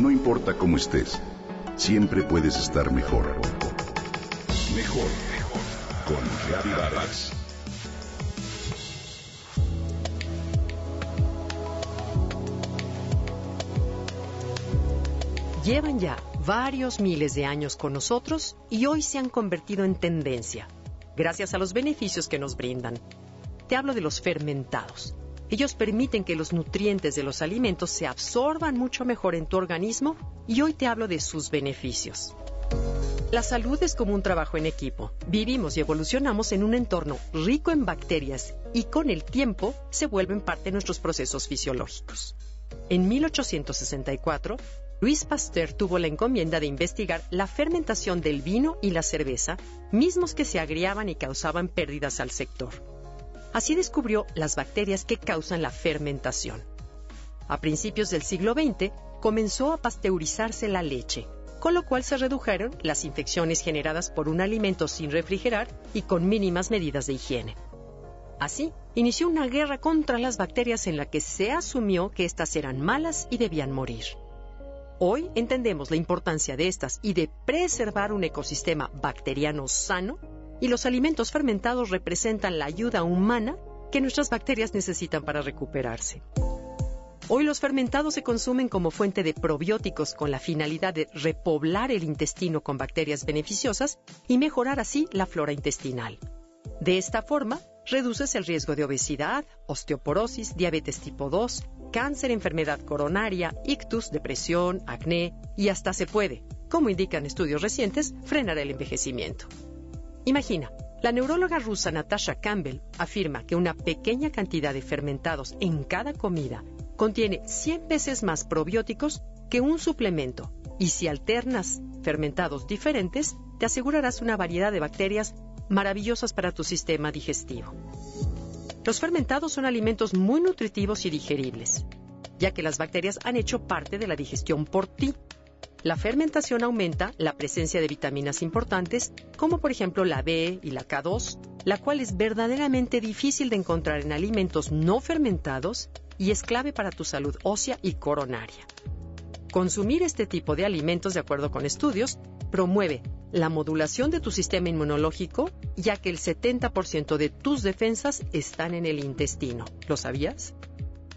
No importa cómo estés, siempre puedes estar mejor. Mejor, mejor. Con Reavivadas. Llevan ya varios miles de años con nosotros y hoy se han convertido en tendencia, gracias a los beneficios que nos brindan. Te hablo de los fermentados. Ellos permiten que los nutrientes de los alimentos se absorban mucho mejor en tu organismo y hoy te hablo de sus beneficios. La salud es como un trabajo en equipo. Vivimos y evolucionamos en un entorno rico en bacterias y con el tiempo se vuelven parte de nuestros procesos fisiológicos. En 1864, Luis Pasteur tuvo la encomienda de investigar la fermentación del vino y la cerveza, mismos que se agriaban y causaban pérdidas al sector. Así descubrió las bacterias que causan la fermentación. A principios del siglo XX comenzó a pasteurizarse la leche, con lo cual se redujeron las infecciones generadas por un alimento sin refrigerar y con mínimas medidas de higiene. Así, inició una guerra contra las bacterias en la que se asumió que éstas eran malas y debían morir. Hoy entendemos la importancia de estas y de preservar un ecosistema bacteriano sano y los alimentos fermentados representan la ayuda humana que nuestras bacterias necesitan para recuperarse. Hoy los fermentados se consumen como fuente de probióticos con la finalidad de repoblar el intestino con bacterias beneficiosas y mejorar así la flora intestinal. De esta forma, reduces el riesgo de obesidad, osteoporosis, diabetes tipo 2, cáncer, enfermedad coronaria, ictus, depresión, acné y hasta se puede, como indican estudios recientes, frenar el envejecimiento. Imagina, la neuróloga rusa Natasha Campbell afirma que una pequeña cantidad de fermentados en cada comida contiene 100 veces más probióticos que un suplemento y si alternas fermentados diferentes, te asegurarás una variedad de bacterias maravillosas para tu sistema digestivo. Los fermentados son alimentos muy nutritivos y digeribles, ya que las bacterias han hecho parte de la digestión por ti la fermentación aumenta la presencia de vitaminas importantes, como por ejemplo la B y la K2, la cual es verdaderamente difícil de encontrar en alimentos no fermentados y es clave para tu salud ósea y coronaria. Consumir este tipo de alimentos, de acuerdo con estudios, promueve la modulación de tu sistema inmunológico, ya que el 70% de tus defensas están en el intestino. ¿Lo sabías?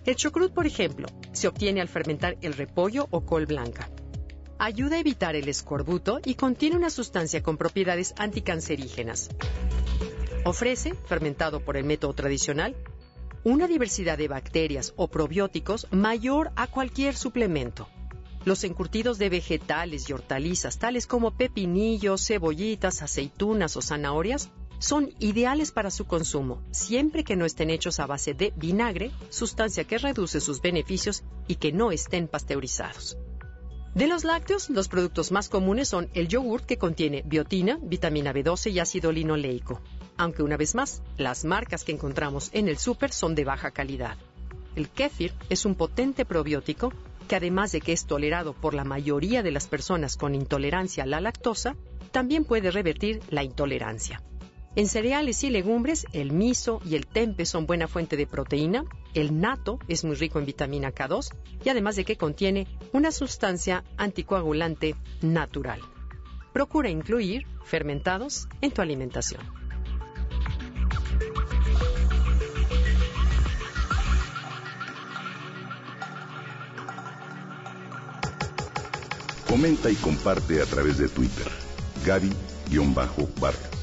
El chucrut, por ejemplo, se obtiene al fermentar el repollo o col blanca. Ayuda a evitar el escorbuto y contiene una sustancia con propiedades anticancerígenas. Ofrece, fermentado por el método tradicional, una diversidad de bacterias o probióticos mayor a cualquier suplemento. Los encurtidos de vegetales y hortalizas, tales como pepinillos, cebollitas, aceitunas o zanahorias, son ideales para su consumo, siempre que no estén hechos a base de vinagre, sustancia que reduce sus beneficios y que no estén pasteurizados. De los lácteos, los productos más comunes son el yogurt que contiene biotina, vitamina B12 y ácido linoleico. Aunque una vez más, las marcas que encontramos en el súper son de baja calidad. El kéfir es un potente probiótico que además de que es tolerado por la mayoría de las personas con intolerancia a la lactosa, también puede revertir la intolerancia. En cereales y legumbres, el miso y el tempe son buena fuente de proteína, el nato es muy rico en vitamina K2 y además de que contiene una sustancia anticoagulante natural. Procura incluir fermentados en tu alimentación. Comenta y comparte a través de Twitter. Gaby-Vargas.